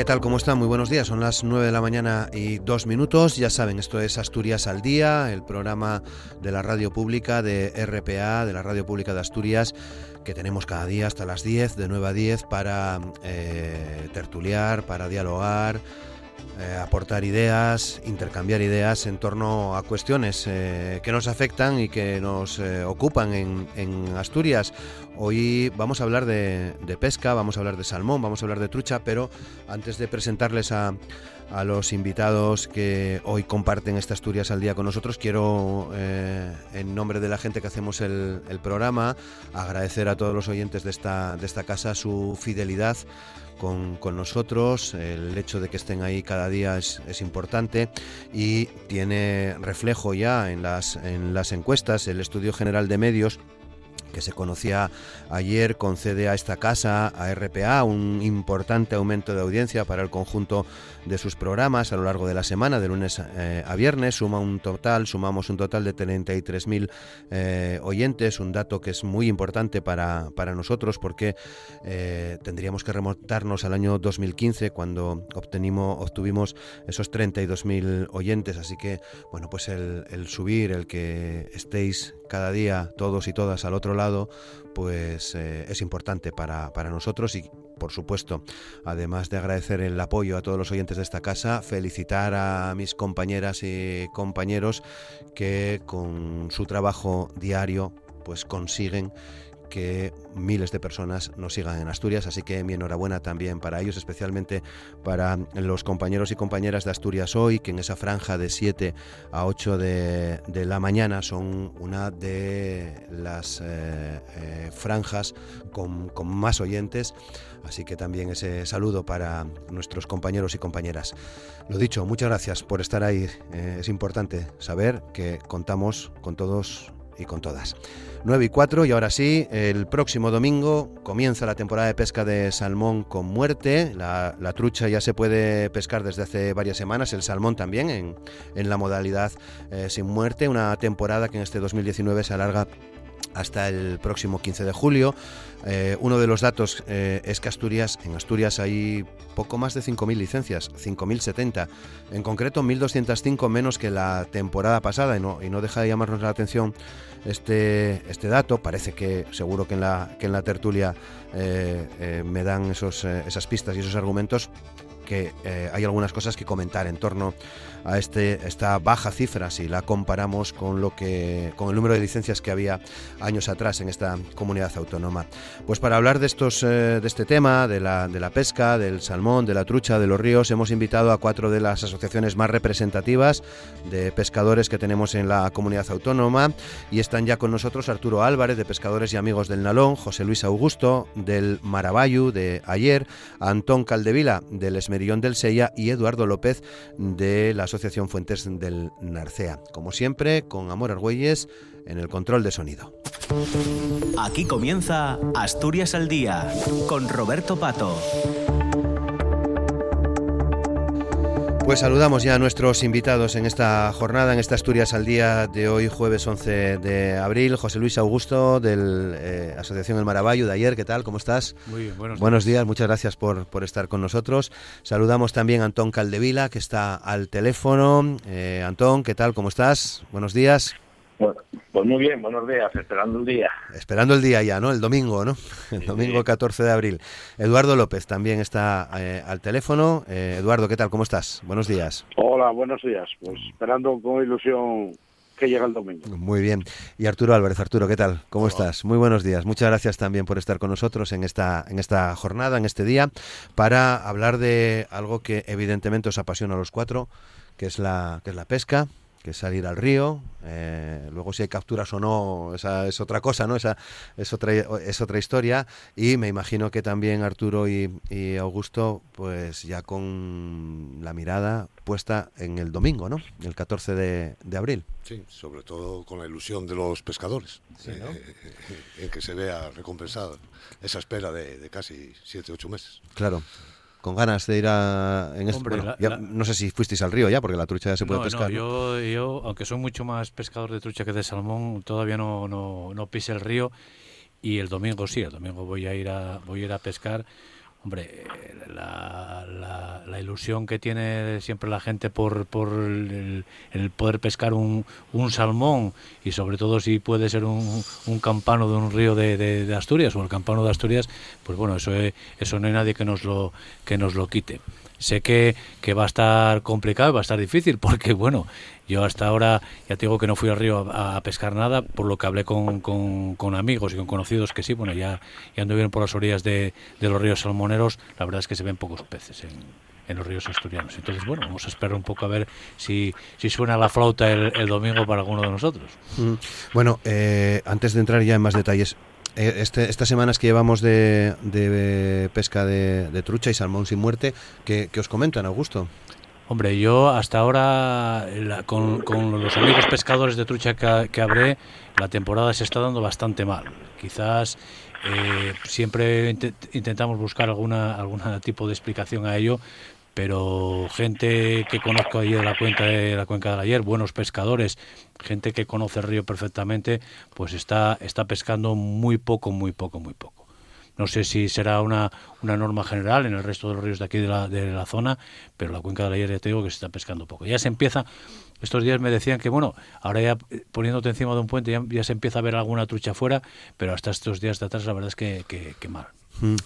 ¿Qué tal? ¿Cómo están? Muy buenos días. Son las 9 de la mañana y dos minutos. Ya saben, esto es Asturias al Día, el programa de la radio pública de RPA, de la radio pública de Asturias, que tenemos cada día hasta las 10, de 9 a 10, para eh, tertuliar, para dialogar, eh, aportar ideas, intercambiar ideas en torno a cuestiones eh, que nos afectan y que nos eh, ocupan en, en, Asturias. Hoy vamos a hablar de, de, pesca, vamos a hablar de salmón, vamos a hablar de trucha, pero antes de presentarles a, a los invitados que hoy comparten esta Asturias al día con nosotros, quiero, en nombre de la gente que hacemos el, el, programa, agradecer a todos los oyentes de esta, de esta casa su fidelidad con, con, nosotros. El hecho de que estén ahí cada día es, es, importante y tiene reflejo ya en las, en las encuestas. El Estudio General de Medios que se conocía ayer concede a esta casa, a RPA, un importante aumento de audiencia para el conjunto de sus programas a lo largo de la semana, de lunes eh, a viernes. Suma un total, sumamos un total de 33.000 eh, oyentes, un dato que es muy importante para, para nosotros porque eh, tendríamos que remontarnos al año 2015 cuando obtenimos, obtuvimos esos 32.000 oyentes. Así que, bueno, pues el, el subir, el que estéis cada día todos y todas al otro lado, pues eh, es importante para, para, nosotros y por supuesto, además de agradecer el apoyo a todos los oyentes de esta casa, felicitar a mis compañeras y compañeros que con su trabajo diario pues consiguen que miles de personas nos sigan en Asturias, así que mi enhorabuena también para ellos, especialmente para los compañeros y compañeras de Asturias hoy, que en esa franja de 7 a 8 de, de la mañana son una de las eh, eh, franjas con, con más oyentes, así que también ese saludo para nuestros compañeros y compañeras. Lo dicho, muchas gracias por estar ahí, eh, es importante saber que contamos con todos y con todas. 9 y 4 y ahora sí, el próximo domingo comienza la temporada de pesca de salmón con muerte. La, trucha ya se puede pescar desde hace varias semanas, el salmón también en, en la modalidad eh, sin muerte, una temporada que en este 2019 se alarga hasta el próximo 15 de julio. Eh, uno de los datos eh, es que Asturias, en Asturias hay poco más de 5.000 licencias, 5.070. En concreto, 1.205 menos que la temporada pasada y no, y no deja de llamarnos la atención este, este dato. Parece que seguro que en la, que en la tertulia eh, me dan esos, esas pistas y esos argumentos que hay algunas cosas que comentar en torno a este, esta baja cifra si la comparamos con, lo que, con el número de licencias que había años atrás en esta comunidad autónoma. Pues para hablar de, estos, de este tema, de la, de la pesca, del salmón, de la trucha, de los ríos, hemos invitado a cuatro de las asociaciones más representativas de pescadores que tenemos en la comunidad autónoma y están ya con nosotros Arturo Álvarez de Pescadores y Amigos del Nalón, José Luis Augusto del Marabayu de ayer, Antón Caldevila del Esmerillón del Sella y Eduardo López de la Asociación Fuentes del Narcea. Como siempre, con Amor Argüelles en el control de sonido. Aquí comienza Asturias al Día con Roberto Pato. Pues saludamos ya a nuestros invitados en esta jornada, en esta Asturias al Día de hoy, jueves 11 de abril. José Luis Augusto, de eh, Asociación El Maravallo, de ayer. ¿Qué tal? ¿Cómo estás? Muy bien, buenos, buenos días. días. Muchas gracias por, por, estar con nosotros. Saludamos también a Antón Caldevila, que está al teléfono. Eh, Antón, ¿qué tal? ¿Cómo estás? Buenos días. Bueno, pues muy bien, buenos días, esperando el día. Esperando el día ya, ¿no? El domingo, ¿no? El domingo 14 de abril. Eduardo López también está eh, al teléfono. Eh, Eduardo, ¿qué tal? ¿Cómo estás? Buenos días. Hola, buenos días. Pues esperando con ilusión que llegue el domingo. Muy bien. Y Arturo Álvarez, Arturo, ¿qué tal? ¿Cómo Hola. estás? Muy buenos días. Muchas gracias también por estar con nosotros en esta, en esta jornada, en este día, para hablar de algo que evidentemente os apasiona a los cuatro, que es la, que es la pesca, que es salir al río. Eh, luego si hay capturas o no, esa es otra cosa, ¿no? Esa es otra, es otra historia. Y me imagino que también Arturo y, Augusto, pues ya con la mirada puesta en el domingo, ¿no? El 14 de, abril. Sí, sobre todo con la ilusión de los pescadores, eh, en que se vea recompensada esa espera de, de casi 7-8 meses. Claro con ganas de ir a... En No sé si fuisteis al río ya, porque la trucha ya se puede pescar. No, yo, yo, aunque soy mucho más pescador de trucha que de salmón, todavía no, no, no pise el río. Y el domingo sí, el domingo voy a ir a, voy a, ir a pescar Hombre, la, la, ilusión que tiene siempre la gente por, por el, poder pescar un, un, salmón y sobre todo si puede ser un, un campano de un río de, de, Asturias o el campano de Asturias, pues bueno, eso, eso no hay nadie que nos lo, que nos lo quite. Sé que, que va a estar complicado, va a estar difícil, porque bueno, yo hasta ahora ya te digo que no fui al río a, pescar nada, por lo que hablé con, con, amigos y con conocidos que sí, bueno, ya, ya anduvieron por las orillas de, de, los ríos salmoneros, la verdad es que se ven pocos peces en, en los ríos asturianos. Entonces, bueno, vamos a esperar un poco a ver si, si suena la flauta el, domingo para alguno de nosotros. Mm. Bueno, eh, antes de entrar ya en más detalles, eh, este, estas semanas que llevamos de, pesca de, trucha y salmón sin muerte, ¿qué, os comentan, Augusto? Hombre, yo hasta ahora, con, los amigos pescadores de trucha que, habré, la temporada se está dando bastante mal. Quizás eh, siempre intentamos buscar alguna, algún tipo de explicación a ello, pero gente que conozco allí de la cuenca de la cuenca del ayer, buenos pescadores, gente que conoce el río perfectamente, pues está, está pescando muy poco, muy poco, muy poco. No sé si será una, una norma general en el resto de los ríos de aquí de la, de la zona, pero la cuenca del ayer ya te digo que se está pescando poco. Ya se empieza, estos días me decían que bueno, ahora ya poniéndote encima de un puente ya, se empieza a ver alguna trucha afuera, pero hasta estos días de atrás la verdad es que, que, mal. Mm.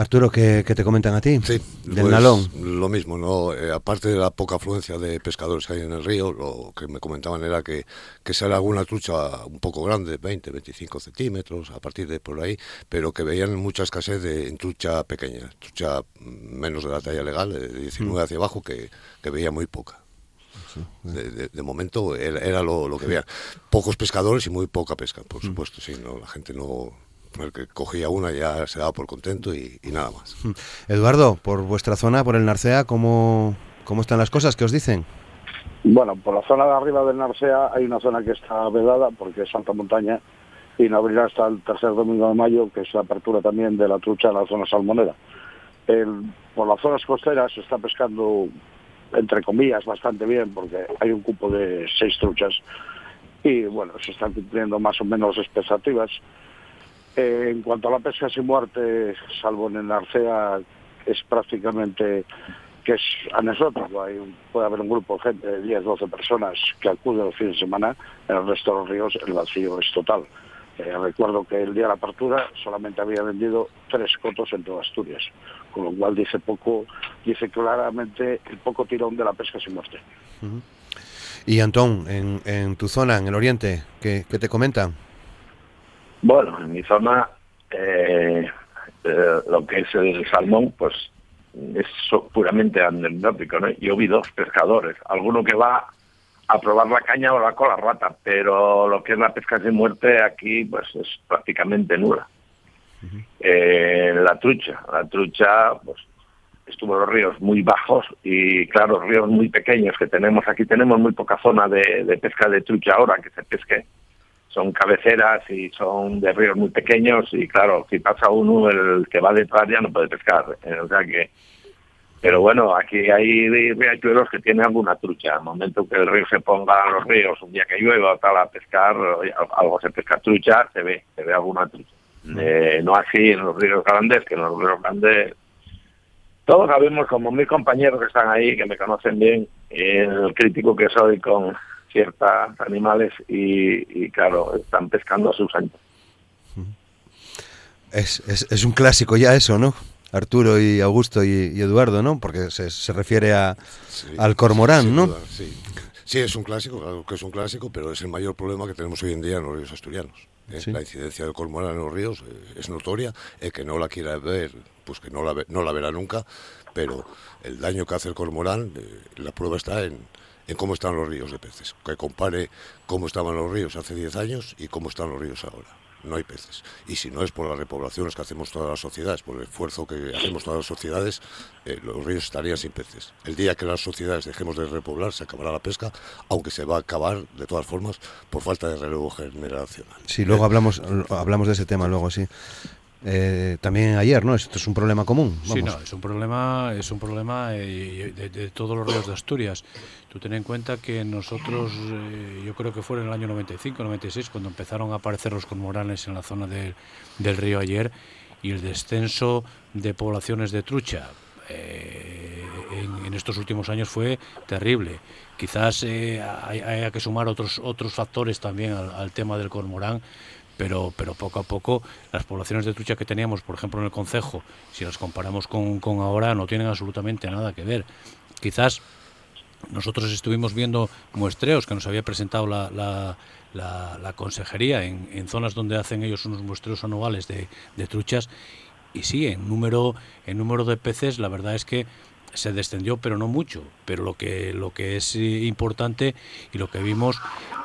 Arturo, ¿qué, te comentan a ti? Sí, del pues, Nalón. Lo mismo, ¿no? Eh, aparte de la poca afluencia de pescadores que hay en el río, lo que me comentaban era que, que sale alguna trucha un poco grande, 20, 25 centímetros, a partir de por ahí, pero que veían mucha escasez de en trucha pequeña, trucha menos de la talla legal, de 19 mm. hacia abajo, que, que veía muy poca. De, momento era, lo, lo, que veían. Pocos pescadores y muy poca pesca, por mm. supuesto, sí, no, la gente no, el que cogía una ya se daba por contento y, nada más. Hmm. Eduardo, por vuestra zona, por el Narcea, ¿cómo, ¿cómo están las cosas? ¿Qué os dicen? Bueno, por la zona de arriba del Narcea hay una zona que está vedada porque es alta montaña y no abrirá hasta el tercer domingo de mayo, que es la apertura también de la trucha en la zona salmonera. por las zonas costeras se está pescando, entre comillas, bastante bien porque hay un cupo de seis truchas y bueno, se están cumpliendo más o menos expectativas eh, en cuanto a la pesca sin muerte, salvo en el Arcea, es prácticamente que es anecdótico. Hay puede haber un grupo de gente de 10, 12 personas que acuden los fines de semana. En el resto de los ríos el vacío es total. Eh, recuerdo que el día de la apertura solamente había vendido tres cotos en toda Asturias, con lo cual dice poco, dice claramente el poco tirón de la pesca sin muerte. Y Antón, en, en tu zona, en el oriente, ¿qué, qué te comentan? Bueno, en mi zona eh, eh, lo que es el salmón, pues es puramente anecdótico, ¿no? Yo vi dos pescadores, alguno que va a probar la caña o la cola rata, pero lo que es la pesca sin muerte aquí, pues es prácticamente nula. Eh, la trucha, la trucha, pues estuvo en los ríos muy bajos y claro, ríos muy pequeños que tenemos aquí, tenemos muy poca zona de, de pesca de trucha ahora que se pesque son cabeceras y son de ríos muy pequeños y claro, si pasa uno, el que va detrás ya no puede pescar. Eh, o sea que, pero bueno, aquí hay riachuelos que tienen alguna trucha. Al momento que el río se ponga en los ríos, un día que llueva tal a pescar, algo se pesca trucha, se ve, se ve alguna trucha. Eh, no así en los ríos grandes, que en los ríos grandes todos sabemos, como mis compañeros que están ahí, que me conocen bien, el crítico que soy con ciertos animales y, claro, están pescando a sus años. Es, es, un clásico ya eso, ¿no? Arturo y Augusto y, Eduardo, ¿no? Porque se, se refiere a, al cormorán, ¿no? sí. sí. es un clásico, claro que es un clásico, pero es el mayor problema que tenemos hoy en día en los ríos asturianos. ¿eh? La incidencia del cormorán en los ríos eh, es notoria, el que no la quiera ver, pues que no la, no la verá nunca, pero el daño que hace el cormorán, eh, la prueba está en, en cómo están los ríos de peces, que compare cómo estaban los ríos hace 10 años y cómo están los ríos ahora. No hay peces. Y si no es por las repoblaciones que hacemos todas las sociedades, por el esfuerzo que hacemos todas las sociedades, eh, los ríos estarían sin peces. El día que las sociedades dejemos de repoblar, se acabará la pesca, aunque se va a acabar, de todas formas, por falta de relevo generacional. Sí, luego hablamos, hablamos de ese tema, luego sí. Eh, también ayer, ¿no? Esto es un problema común. Sí, no, es un problema, es un problema eh, de, todos los ríos de Asturias. Tú ten en cuenta que nosotros, eh, yo creo que fue en el año 95, 96, cuando empezaron a aparecer los cormoranes en la zona del río ayer y el descenso de poblaciones de trucha en, estos últimos años fue terrible. Quizás haya que sumar otros otros factores también al, al tema del cormorán pero, pero poco a poco las poblaciones de trucha que teníamos, por ejemplo, en el Concejo, si las comparamos con, con ahora, no tienen absolutamente nada que ver. Quizás nosotros estuvimos viendo muestreos que nos había presentado la, la, la, consejería en, en, zonas donde hacen ellos unos muestreos anuales de, de, truchas y sí, en número, en número de peces la verdad es que se descendió pero no mucho pero lo que lo que es importante y lo que vimos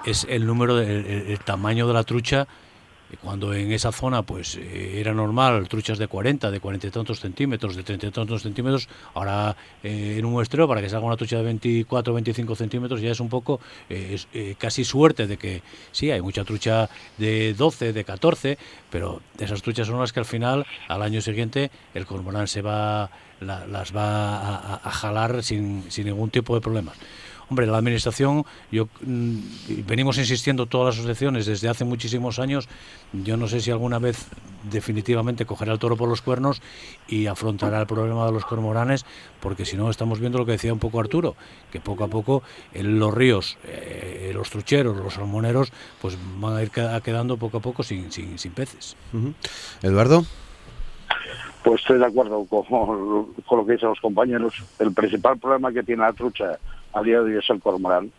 es el número de, el tamaño de la trucha cuando en esa zona pues eh, era normal truchas de 40, de 40 y tantos centímetros, de 30 y tantos centímetros, ahora eh, en un muestreo para que salga una trucha de 24 o 25 centímetros ya es un poco eh, casi suerte de que sí, hay mucha trucha de 12, de 14, pero esas truchas son las que al final, al año siguiente, el cormorán se va, las va a, jalar sin, sin ningún tipo de problemas. Hombre, la administración, yo mm, venimos insistiendo todas las asociaciones desde hace muchísimos años. Yo no sé si alguna vez definitivamente cogerá el toro por los cuernos y afrontará el problema de los cormoranes, porque si no estamos viendo lo que decía un poco Arturo, que poco a poco en los ríos, eh, los trucheros, los salmoneros, pues van a ir quedando poco a poco sin, sin, sin peces. Eduardo. Pues estoy de acuerdo con, con, lo que dicen los compañeros. El principal problema que tiene la trucha a día de hoy es el cormorán.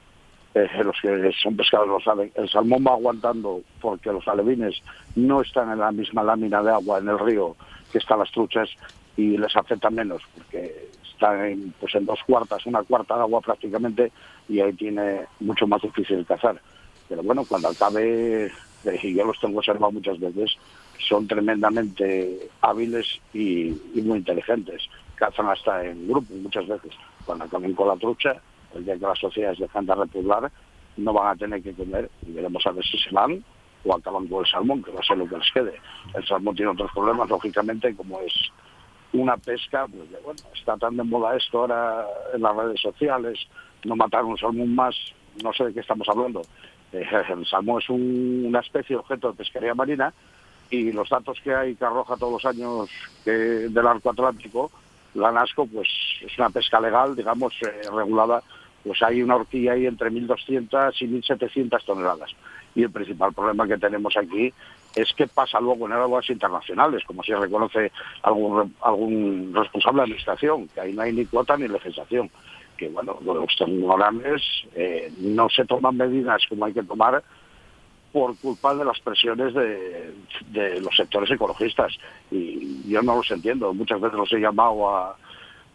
Eh, los que son pescadores lo saben. El salmón va aguantando porque los alevines no están en la misma lámina de agua en el río que están las truchas y les afecta menos porque están en, pues en dos cuartas, una cuarta de agua prácticamente y ahí tiene mucho más difícil cazar. Pero bueno, cuando acabe, eh, y yo los tengo observado muchas veces, son tremendamente hábiles y, y muy inteligentes. Cazan hasta en grupo muchas veces. Cuando acaben con la trucha, el día que las sociedades dejan de repoblar, no van a tener que comer y veremos a ver si se van o acaban con el salmón, que va a ser lo que les quede. El salmón tiene otros problemas, lógicamente, como es una pesca, pues bueno, está tan de moda esto ahora en las redes sociales, no matar un salmón más, no sé de qué estamos hablando. Eh, el salmón es una especie objeto de pesquería marina y los datos que hay que arroja todos los años del arco atlántico, la NASCO, pues es una pesca legal, digamos, eh, regulada pues hay una horquilla ahí entre 1.200 y 1.700 toneladas. Y el principal problema que tenemos aquí es qué pasa luego en aguas internacionales, como si reconoce algún, algún responsable de administración, que ahí no hay ni cuota ni legislación. Que bueno, los tribunales eh, no se toman medidas como hay que tomar por culpa de las presiones de, de los sectores ecologistas. Y yo no los entiendo. Muchas veces los he llamado a,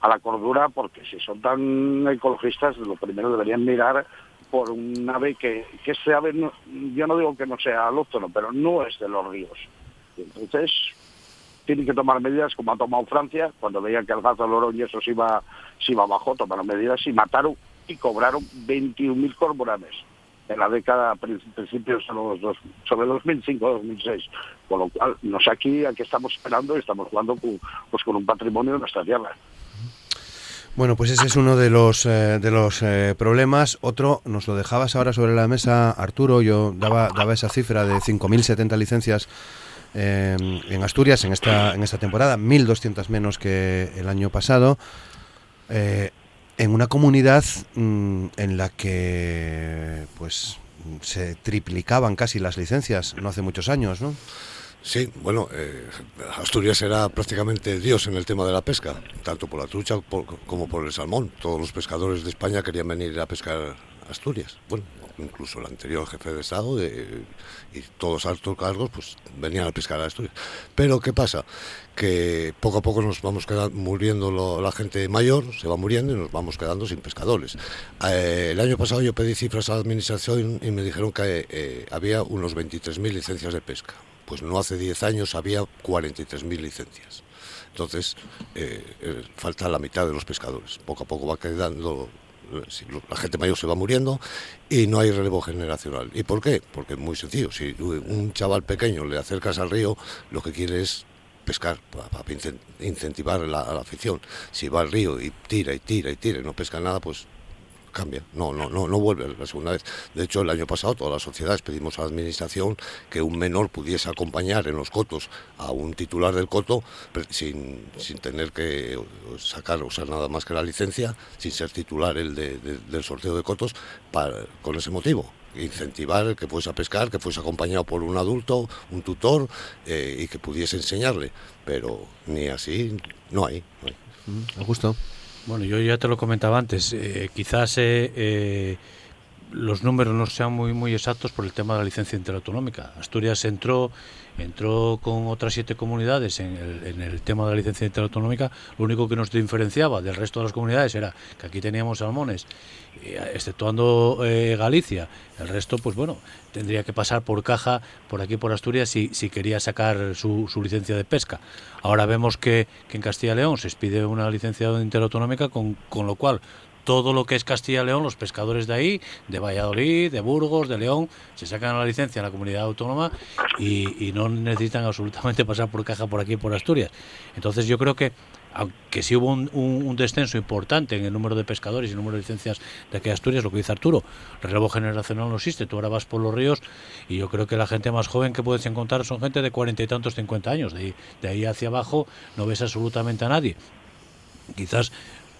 la cordura porque si son tan ecologistas lo primero deberían mirar por un ave que, que ese ave, yo no digo que no sea alóctono, pero no es de los ríos. Entonces, tienen que tomar medidas como ha tomado Francia, cuando veían que el gato del y eso se iba, se iba abajo, tomaron medidas y mataron y cobraron 21.000 cormoranes en la década principios los sobre 2005-2006. Con lo cual, no sé aquí a qué estamos esperando y estamos jugando con, pues, con un patrimonio de nuestra tierra. Bueno, pues ese es uno de los, eh, de los eh, problemas. Otro, nos lo dejabas ahora sobre la mesa, Arturo. Yo daba, daba esa cifra de 5.070 licencias eh, en Asturias en esta, en esta temporada, 1.200 menos que el año pasado. En una comunidad mm, en la que pues se triplicaban casi las licencias no hace muchos años, ¿no? Sí, bueno, eh, Asturias era prácticamente Dios en el tema de la pesca, tanto por la trucha como por el salmón. Todos los pescadores de España querían venir a pescar Asturias. Bueno, incluso el anterior jefe de Estado y todos altos cargos, pues venían a pescar a Asturias. Pero ¿qué pasa? Que poco a poco nos vamos quedando, muriendo la gente mayor, se va muriendo y nos vamos quedando sin pescadores. Eh, el año pasado yo pedí cifras a la administración y me dijeron que eh, había unos 23.000 licencias de pesca. Pues no hace 10 años había 43.000 licencias. Entonces, eh, falta la mitad de los pescadores. Poco a poco va quedando la gente mayor se va muriendo y no hay relevo generacional. ¿Y por qué? Porque es muy sencillo. Si un chaval pequeño le acercas al río, lo que quiere es pescar para, incentivar la, la afición. Si va al río y tira y tira y tira y no pesca nada, pues cambia, no, no, no, no vuelve la segunda vez. De hecho, el año pasado todas las sociedades pedimos a la administración que un menor pudiese acompañar en los cotos a un titular del coto sin, sin tener que sacar, sea, nada más que la licencia, sin ser titular el del sorteo de cotos, para, con ese motivo incentivar que fuese a pescar, que fuese acompañado por un adulto, un tutor eh, y que pudiese enseñarle. Pero ni así no hay. No. Augusto. Bueno, yo ya te lo comentaba antes, eh, quizás eh, eh, los números no sean muy muy exactos por el tema de la licencia interautonómica. Asturias entró entró con otras siete comunidades en el, tema de la licencia interautonómica. Lo único que nos diferenciaba del resto de las comunidades era que aquí teníamos salmones, exceptuando Galicia. El resto, pues bueno, tendría que pasar por caja por aquí por Asturias si, si quería sacar su, su licencia de pesca. Ahora vemos que, que en Castilla y León se pide una licencia interautonómica, con, con lo cual todo lo que es Castilla y León, los pescadores de ahí, de Valladolid, de Burgos, de León, se sacan la licencia en la comunidad autónoma y, no necesitan absolutamente pasar por caja por aquí, por Asturias. Entonces yo creo que, aunque sí hubo un, descenso importante en el número de pescadores y el número de licencias de aquí Asturias, lo que dice Arturo, el relevo generacional no existe, tú ahora vas por los ríos y yo creo que la gente más joven que puedes encontrar son gente de cuarenta y tantos, cincuenta años, de de ahí hacia abajo no ves absolutamente a nadie. Quizás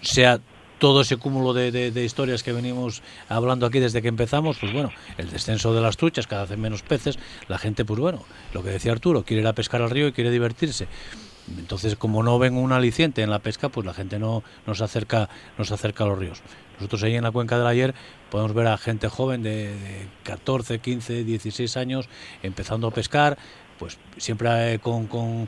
sea todo ese cúmulo de, historias que venimos hablando aquí desde que empezamos, pues bueno, el descenso de las truchas, cada vez menos peces, la gente, pues bueno, lo que decía Arturo, quiere ir a pescar al río y quiere divertirse. Entonces, como no ven un aliciente en la pesca, pues la gente no nos acerca, acerca a los ríos. Nosotros ahí en la cuenca del ayer podemos ver a gente joven de, de 14, 15, 16 años empezando a pescar, pues siempre eh, con, con,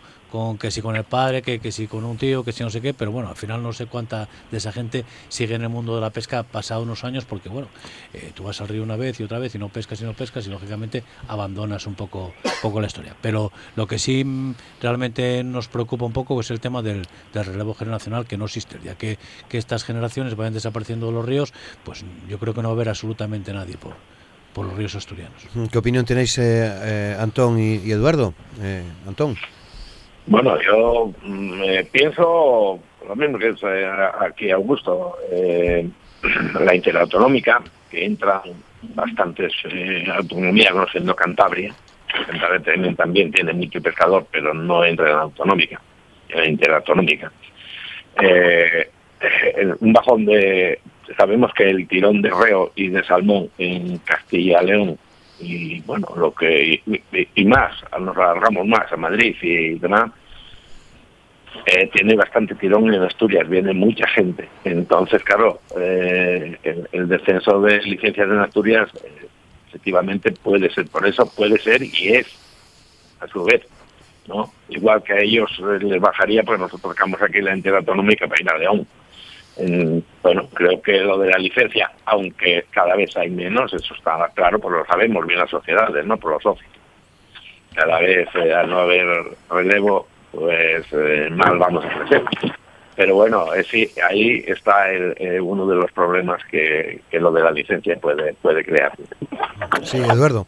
que si con el padre, que, que si con un tío, que si no sé qué, pero bueno, al final no sé cuánta de esa gente sigue en el mundo de la pesca pasado unos años, porque bueno, eh, tú vas al río una vez y otra vez y no pescas y no pescas y lógicamente abandonas un poco, poco la historia. Pero lo que sí mm, realmente nos preocupa un poco es el tema del, del relevo generacional que no existe, ya que, que estas generaciones vayan desapareciendo de los ríos, pues yo creo que no va a haber absolutamente nadie por, por los ríos asturianos. ¿Qué opinión tenéis, eh, eh, Antón y, Eduardo? Eh, Antón. Bueno, yo mm, pienso lo mismo que es aquí Augusto, la interautonómica, que entra bastantes autonomías, conociendo Cantabria, Cantabria también tiene pescador, pero no entra en la autonómica, en la interautonómica. un bajón de sabemos que el tirón de reo y de salmón en Castilla León y bueno lo que y, más nos alargamos más a Madrid y demás eh, tiene bastante tirón en Asturias viene mucha gente. Entonces claro eh, el, descenso de licencias en Asturias eh, efectivamente puede ser por eso puede ser y es a su vez no igual que a ellos les bajaría pues nosotros sacamos aquí la entidad autonómica para ir a León bueno, creo que lo de la licencia, aunque cada vez hay menos, eso está claro, pues lo sabemos bien las sociedades, ¿no? Por los socios. Cada vez eh, al no haber relevo, pues eh, mal vamos a crecer. Pero bueno, eh, sí, ahí está el, uno de los problemas que, que, lo de la licencia puede, puede crear. Sí, Eduardo.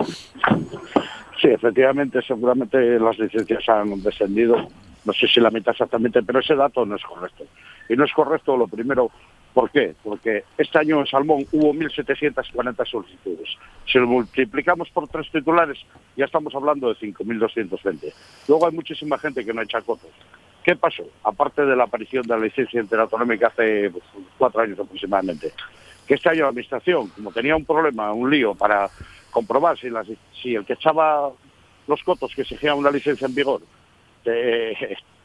Sí, efectivamente, seguramente las licencias han descendido, no sé si la mitad exactamente, pero ese dato no es correcto. Y no es correcto lo primero, ¿por qué? Porque este año en Salmón hubo 1.740 solicitudes. Si lo multiplicamos por tres titulares, ya estamos hablando de 5.220. Luego hay muchísima gente que no echa cotos. ¿Qué pasó? Aparte de la aparición de la licencia interautonómica hace pues, cuatro años aproximadamente, que este año la Administración, como tenía un problema, un lío para comprobar si, si el que echaba los cotos que exigía una licencia en vigor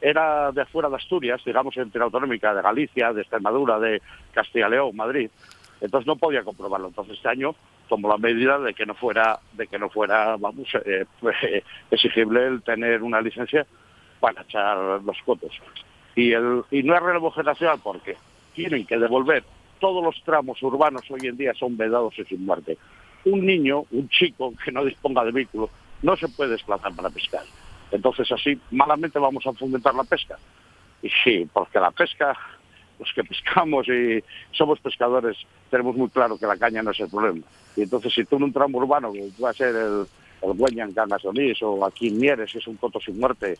era de fuera de Asturias, digamos, entre autonómica de Galicia, de Extremadura, de Castilla León, Madrid. Entonces no podía comprobarlo. Entonces este año tomó la medida de que no fuera, de que no fuera, vamos, eh, exigible el tener una licencia para echar los cotos. Y, el, y no es relevo generacional porque tienen que devolver todos los tramos urbanos hoy en día son vedados y sin muerte. Un niño, un chico que no disponga de vehículo, no se puede desplazar para pescar. Entonces así malamente vamos a fomentar la pesca. Y sí, porque la pesca, los que pescamos y somos pescadores, tenemos muy claro que la caña no es el problema. Y entonces si tú en un tramo urbano, que va a ser el, el Güeña en o aquí en Mieres, es un coto sin muerte,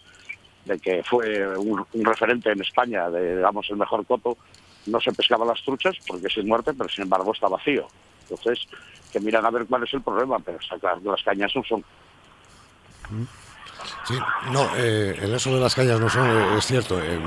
de que fue un, referente en España, de, digamos, el mejor coto, no se pescaban las truchas porque sin muerte, pero sin embargo está vacío. Entonces, que miran a ver cuál es el problema, pero está claro que las cañas no son. Sí, no, eh, en eso de las cañas no son, eh, es cierto. Eh,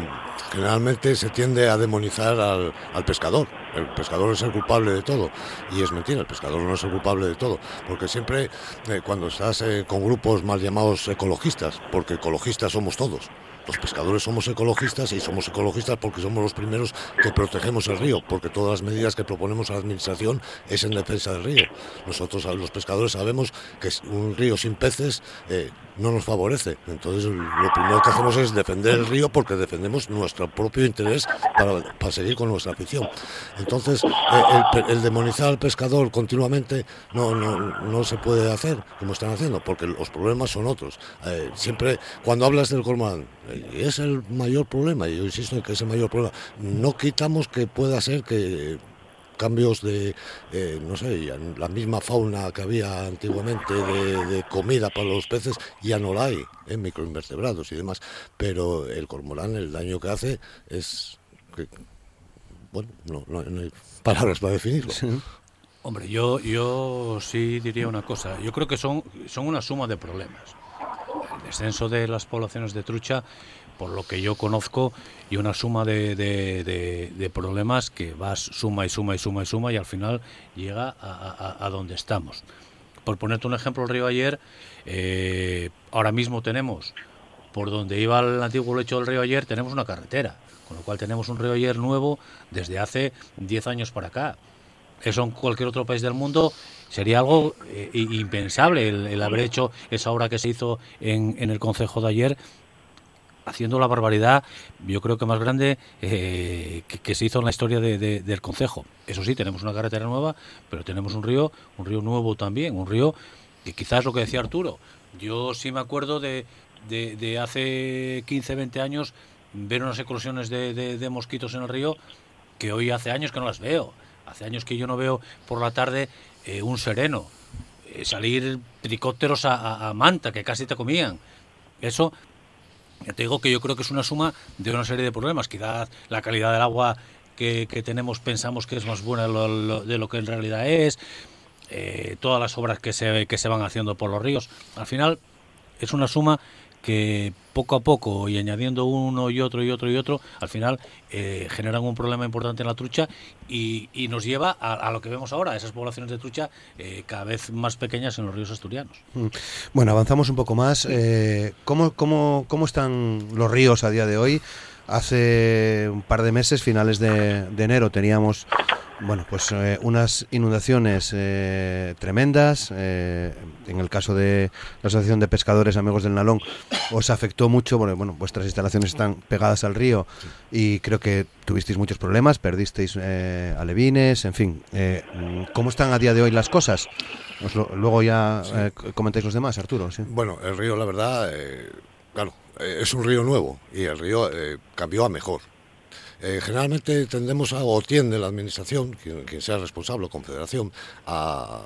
generalmente se tiende a demonizar al, al, pescador. El pescador es el culpable de todo. Y es mentira, el pescador no es el culpable de todo. Porque siempre, eh, cuando estás eh, con grupos mal llamados ecologistas, porque ecologistas somos todos, los pescadores somos ecologistas y somos ecologistas porque somos los primeros que protegemos el río, porque todas las medidas que proponemos a la administración es en defensa del río. Nosotros, los pescadores, sabemos que un río sin peces eh, no nos favorece. Entonces, lo primero que hacemos es defender el río porque defendemos nuestro propio interés para, para seguir con nuestra afición. Entonces, eh, el, el, demonizar al pescador continuamente no, no, no se puede hacer como están haciendo, porque los problemas son otros. Eh, siempre, cuando hablas del cormorán, es el mayor problema, yo insisto en que es el mayor problema. No quitamos que pueda ser que cambios de, eh, no sé, la misma fauna que había antiguamente de, comida para los peces, ya no la hay, en microinvertebrados y demás, pero el cormorán, el daño que hace es... Que, bueno, no, no, no, hay palabras para definirlo. Sí. Hombre, yo, yo sí diría una cosa, yo creo que son, son una suma de problemas el descenso de las poblaciones de trucha, por lo que yo conozco, y una suma de, de, de, de problemas que vas suma y suma y suma y suma y al final llega a, a, a donde estamos. Por ponerte un ejemplo, el río ayer, eh, ahora mismo tenemos, por donde iba el antiguo lecho del río ayer, tenemos una carretera, con lo cual tenemos un río ayer nuevo desde hace 10 años para acá. Eso en cualquier otro país del mundo sería algo eh, impensable el, el, haber hecho esa obra que se hizo en, en el Consejo de ayer haciendo la barbaridad, yo creo que más grande eh, que, que, se hizo en la historia de, de, del Consejo. Eso sí, tenemos una carretera nueva, pero tenemos un río, un río nuevo también, un río que quizás lo que decía Arturo. Yo sí me acuerdo de, de, de hace 15, 20 años ver unas eclosiones de, de mosquitos en el río que hoy hace años que no las veo. Hace años que yo no veo por la tarde eh, un sereno, eh, salir helicópteros a, Manta, que casi te comían. Eso, te digo que yo creo que es una suma de una serie de problemas. Quizás la calidad del agua que, que tenemos pensamos que es más buena de lo que en realidad es. Eh, todas las obras que se, que se van haciendo por los ríos. Al final es una suma que poco a poco y añadiendo uno y otro y otro y otro, al final eh, generan un problema importante en la trucha y, y nos lleva a, a, lo que vemos ahora, esas poblaciones de trucha eh, cada vez más pequeñas en los ríos asturianos. Mm. Bueno, avanzamos un poco más. Eh, ¿cómo, cómo, ¿Cómo están los ríos a día de hoy? Hace un par de meses, finales de, de enero, teníamos bueno, pues eh, unas inundaciones eh, tremendas. Eh, en el caso de la Asociación de Pescadores Amigos del Nalón, os afectó mucho, porque bueno, vuestras instalaciones están pegadas al río y creo que tuvisteis muchos problemas, perdisteis alevines, en fin. ¿Cómo están a día de hoy las cosas? Lo, luego ya sí. Comentáis los demás, Arturo. ¿sí? Bueno, el río, la verdad, claro, es un río nuevo y el río cambió a mejor eh, generalmente tendemos a, o tiende la administración, quien, sea responsable, confederación, a,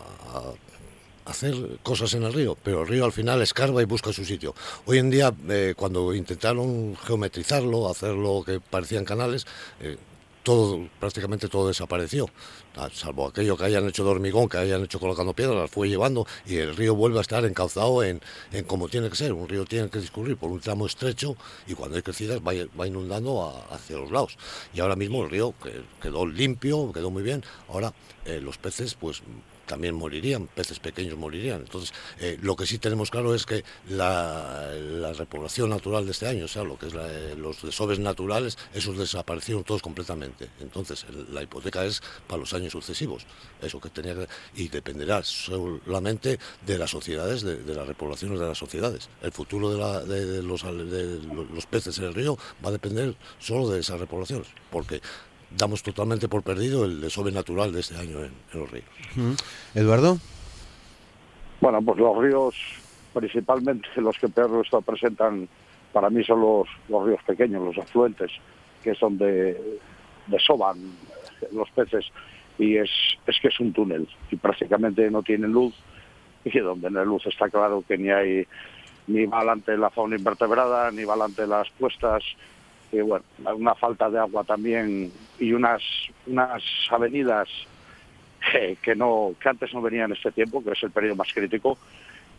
hacer cosas en el río, pero el río al final escarba y busca su sitio. Hoy en día, eh, cuando intentaron geometrizarlo, hacerlo que parecían canales, eh, todo, prácticamente todo desapareció, ah, salvo aquello que hayan hecho de hormigón, que hayan hecho colocando piedras, las fue llevando y el río vuelve a estar encauzado en, en como tiene que ser. Un río tiene que discurrir por un tramo estrecho y cuando hay crecidas va, inundando a, hacia los lados. Y ahora mismo el río quedó limpio, quedó muy bien. Ahora eh, los peces, pues también morirían, peces pequeños morirían. Entonces, eh, lo que sí tenemos claro es que la, repoblación natural de este año, o sea, lo que es los desoves naturales, esos desaparecieron todos completamente. Entonces, la hipoteca es para los años sucesivos. Eso que tenía y dependerá solamente de las sociedades, de, las repoblaciones de las sociedades. El futuro de, los, de los peces en el río va a depender solo de esas repoblaciones, porque damos totalmente por perdido el desove natural de este año en, los ríos. Eduardo. Bueno, pues los ríos, principalmente los que peor esto presentan, para mí son los, los ríos pequeños, los afluentes, que es donde desoban los peces y es, es que es un túnel y prácticamente no tiene luz y donde no hay luz está claro que ni hay ni va adelante la fauna invertebrada, ni va adelante las puestas, y bueno, una falta de agua también y unas, unas avenidas que, no, que antes no venían en este tiempo, que es el periodo más crítico,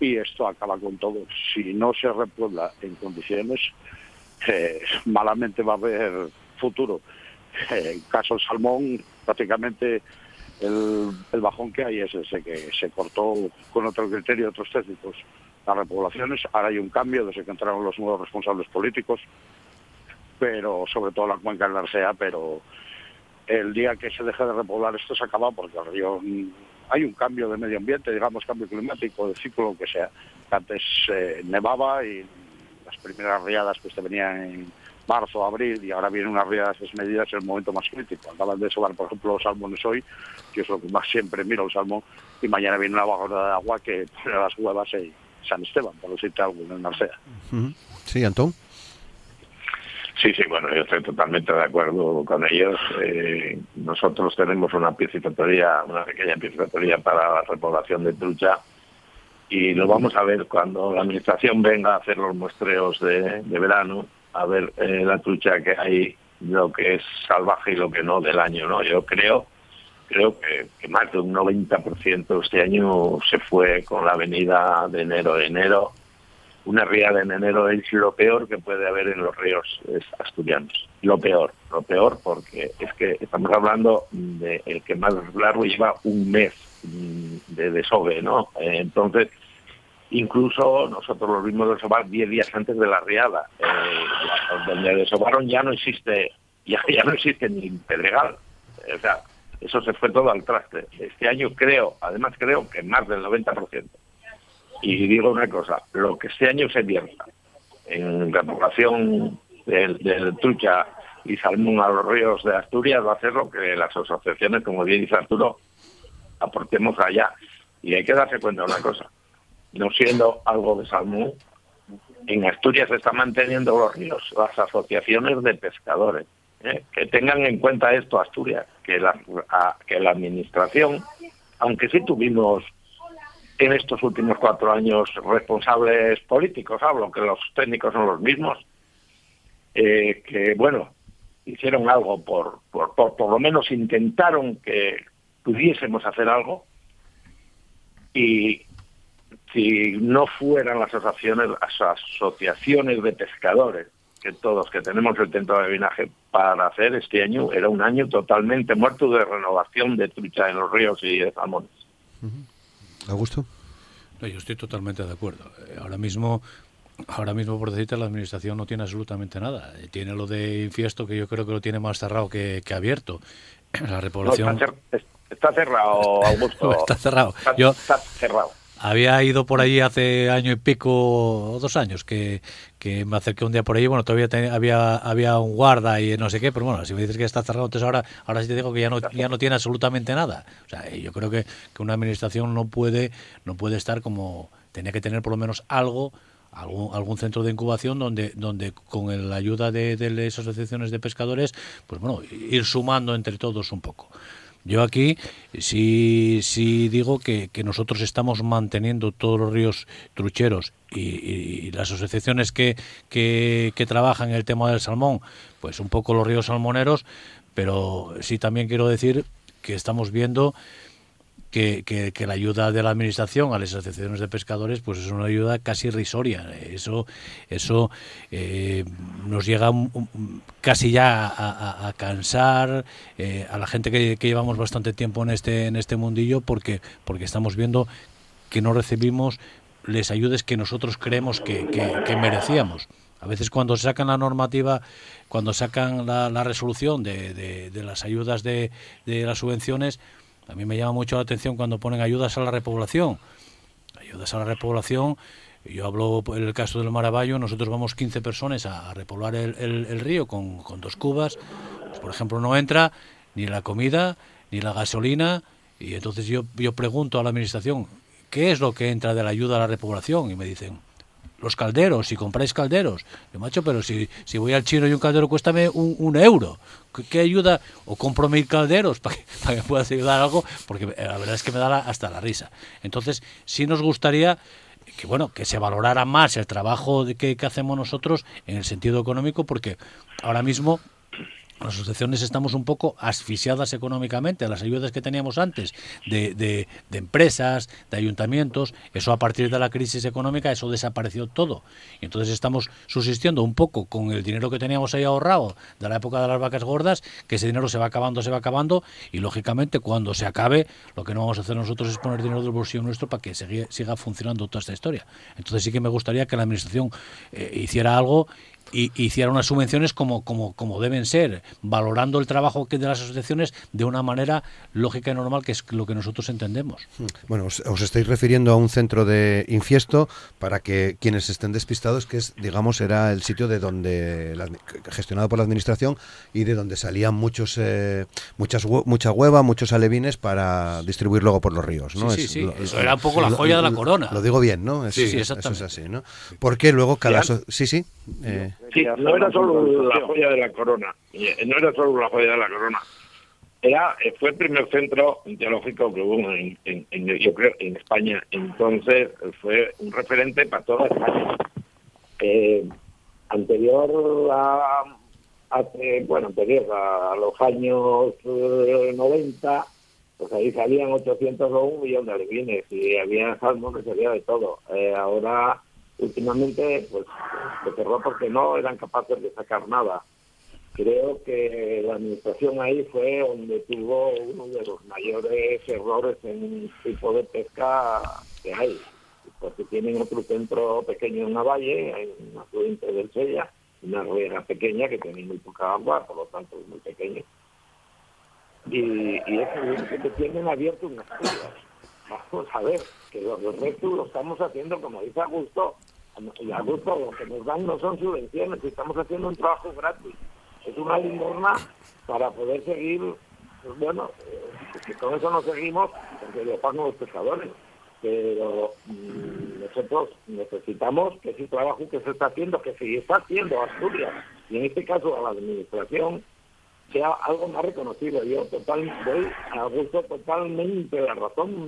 y esto acaba con todo. Si no se repuebla en condiciones, eh, malamente va a haber futuro. Eh, en caso del salmón, prácticamente el, el, bajón que hay es ese, que se cortó con otro criterio, otros técnicos, las repoblaciones. Ahora hay un cambio desde que entraron los nuevos responsables políticos pero sobre todo la cuenca del Arsea, pero el día que se deje de repoblar esto se acaba porque el río mm, hay un cambio de medio ambiente, digamos cambio climático, de ciclo, que sea. Antes eh, nevaba y las primeras riadas pues te venían en marzo, abril y ahora vienen unas riadas desmedidas en el momento más crítico. Acaban de sobar, por ejemplo, los salmones hoy, que es lo que más siempre miro el salmón, y mañana viene una bajada de agua que pone las huevas en San Esteban, por decirte algo, en el Arsea. Sí, Antón. Sí, sí, bueno, yo estoy totalmente de acuerdo con ellos. Eh, nosotros tenemos una piscifactoría, una pequeña piscifactoría para la repoblación de trucha y lo vamos a ver cuando la administración venga a hacer los muestreos de, verano, a ver eh, la trucha que hay, lo que es salvaje y lo que no del año, ¿no? Yo creo creo que, que más de un 90% este año se fue con la avenida de enero de enero una riada en enero es lo peor que puede haber en los ríos asturianos. Lo peor, lo peor porque es que estamos hablando de el que más largo lleva un mes mm, de desove, ¿no? Entonces, incluso nosotros lo vimos desovar 10 días antes de la riada. Eh, donde desovaron ya no existe, ya, ya no existe ni pedregal. O sea, eso se fue todo al traste. Este año creo, además creo que más del 90%. Y digo una cosa, lo que este año se vierta en la población del, trucha y salmón a los ríos de Asturias va a hacer lo que las asociaciones, como bien dice Arturo, aportemos allá. Y hay que darse cuenta de una cosa, no siendo algo de salmón, en Asturias se están manteniendo los ríos, las asociaciones de pescadores. ¿eh? Que tengan en cuenta esto, Asturias, que la, que la administración, aunque sí tuvimos en estos últimos cuatro años responsables políticos, hablo que los técnicos son los mismos, eh, que bueno, hicieron algo por, por, por, lo menos intentaron que pudiésemos hacer algo y si no fueran las asociaciones, las asociaciones de pescadores, que todos que tenemos el centro de vinaje para hacer este año, era un año totalmente muerto de renovación de trucha en los ríos y de salmones. Augusto. No, yo estoy totalmente de acuerdo. Eh, ahora mismo, ahora mismo por decirte, la administración no tiene absolutamente nada. Eh, tiene lo de infiesto que yo creo que lo tiene más cerrado que, abierto. La repoblación. está, cerrado, Augusto. está cerrado. está cerrado. Había ido por allí hace año y pico, o dos años, que, me acerqué un día por allí, bueno, todavía había había un guarda y no sé qué, pero bueno, si me dices que está cerrado, entonces ahora ahora sí te digo que ya no ya no tiene absolutamente nada. O sea, yo creo que, que una administración no puede no puede estar como tenía que tener por lo menos algo algún, algún centro de incubación donde, donde con la ayuda de, de las asociaciones de pescadores, pues bueno, ir sumando entre todos un poco. Yo aquí sí, sí digo que, nosotros estamos manteniendo todos los ríos trucheros y, las asociaciones que, que, trabajan en el tema del salmón, pues un poco los ríos salmoneros, pero sí también quiero decir que estamos viendo que, que, la ayuda de la administración a las asociaciones de pescadores pues es una ayuda casi irrisoria. Eso, eso eh, nos llega casi ya a, cansar eh, a la gente que, llevamos bastante tiempo en este, en este mundillo porque, porque estamos viendo que no recibimos les ayudes que nosotros creemos que, que, merecíamos. A veces cuando sacan la normativa, cuando sacan la, la resolución de, de, de, las ayudas de, de las subvenciones, a mí me llama mucho la atención cuando ponen ayudas a la repoblación. Ayudas a la repoblación. Yo hablo en el caso del Maravallo, nosotros vamos 15 personas a, repoblar el, río con, dos cubas. Pues, por ejemplo, no entra ni la comida, ni la gasolina. Y entonces yo, yo pregunto a la administración, ¿qué es lo que entra de la ayuda a la repoblación? Y me dicen, los calderos, si compráis calderos. Yo, macho, pero si, si voy al chino y un caldero cuesta un, un euro. ¿Qué, ayuda? O compro mil calderos para que, para que puedas ayudar algo, porque la verdad es que me da hasta la risa. Entonces, sí nos gustaría que bueno que se valorara más el trabajo de que hacemos nosotros en el sentido económico, porque ahora mismo las asociaciones estamos un poco asfixiadas económicamente. Las ayudas que teníamos antes de, de, empresas, de ayuntamientos, eso a partir de la crisis económica, eso desapareció todo. Y entonces estamos subsistiendo un poco con el dinero que teníamos ahí ahorrado de la época de las vacas gordas, que ese dinero se va acabando, se va acabando, y lógicamente cuando se acabe, lo que no vamos a hacer nosotros es poner dinero del bolsillo nuestro para que siga, funcionando toda esta historia. Entonces sí que me gustaría que la Administración eh, hiciera algo y hiciera unas subvenciones como, como, como deben ser, valorando el trabajo que de las asociaciones de una manera lógica y normal, que es lo que nosotros entendemos. Hmm. Bueno, os, estáis refiriendo a un centro de infiesto para que quienes estén despistados, que es, digamos, era el sitio de donde gestionado por la administración y de donde salían muchos eh, muchas mucha hueva, muchos alevines para distribuir luego por los ríos, ¿no? Sí, sí, Eso era un poco la joya de la corona. Lo digo bien, ¿no? sí, sí, exactamente. Eso es así, ¿no? Porque luego cada sí, sí. Eh, Sí, no era solo la joya de la corona, eh, no era solo la joya de la corona. Era, eh, fue el primer centro teológico que hubo en, yo creo, en España. Entonces fue un referente para toda España. Eh, anterior a, bueno, anterior a, los años 90, pues ahí salían 800 o un millón de alevines y había salmón que salía de todo. ahora últimamente pues se cerró porque no eran capaces de sacar nada. Creo que la administración ahí fue donde tuvo uno de los mayores errores en tipo de pesca que hay, porque tienen otro centro pequeño en la valle, en la afluente del Sella, una rueda pequeña que tiene muy poca agua, por lo tanto es muy pequeño. Y, y es que tienen abierto unas cosas vamos a ver, que los, restos lo estamos haciendo, como dice Augusto, y Augusto lo que nos dan no son subvenciones, estamos haciendo un trabajo gratis. Es una limosna para poder seguir, pues bueno, eh, con eso no seguimos, porque lo pagan los pescadores. Pero mm, nosotros necesitamos que ese trabajo que se está haciendo, que se está haciendo Asturias, y en este caso a la administración, sea algo más reconocido. Yo total, doy a gusto totalmente la razón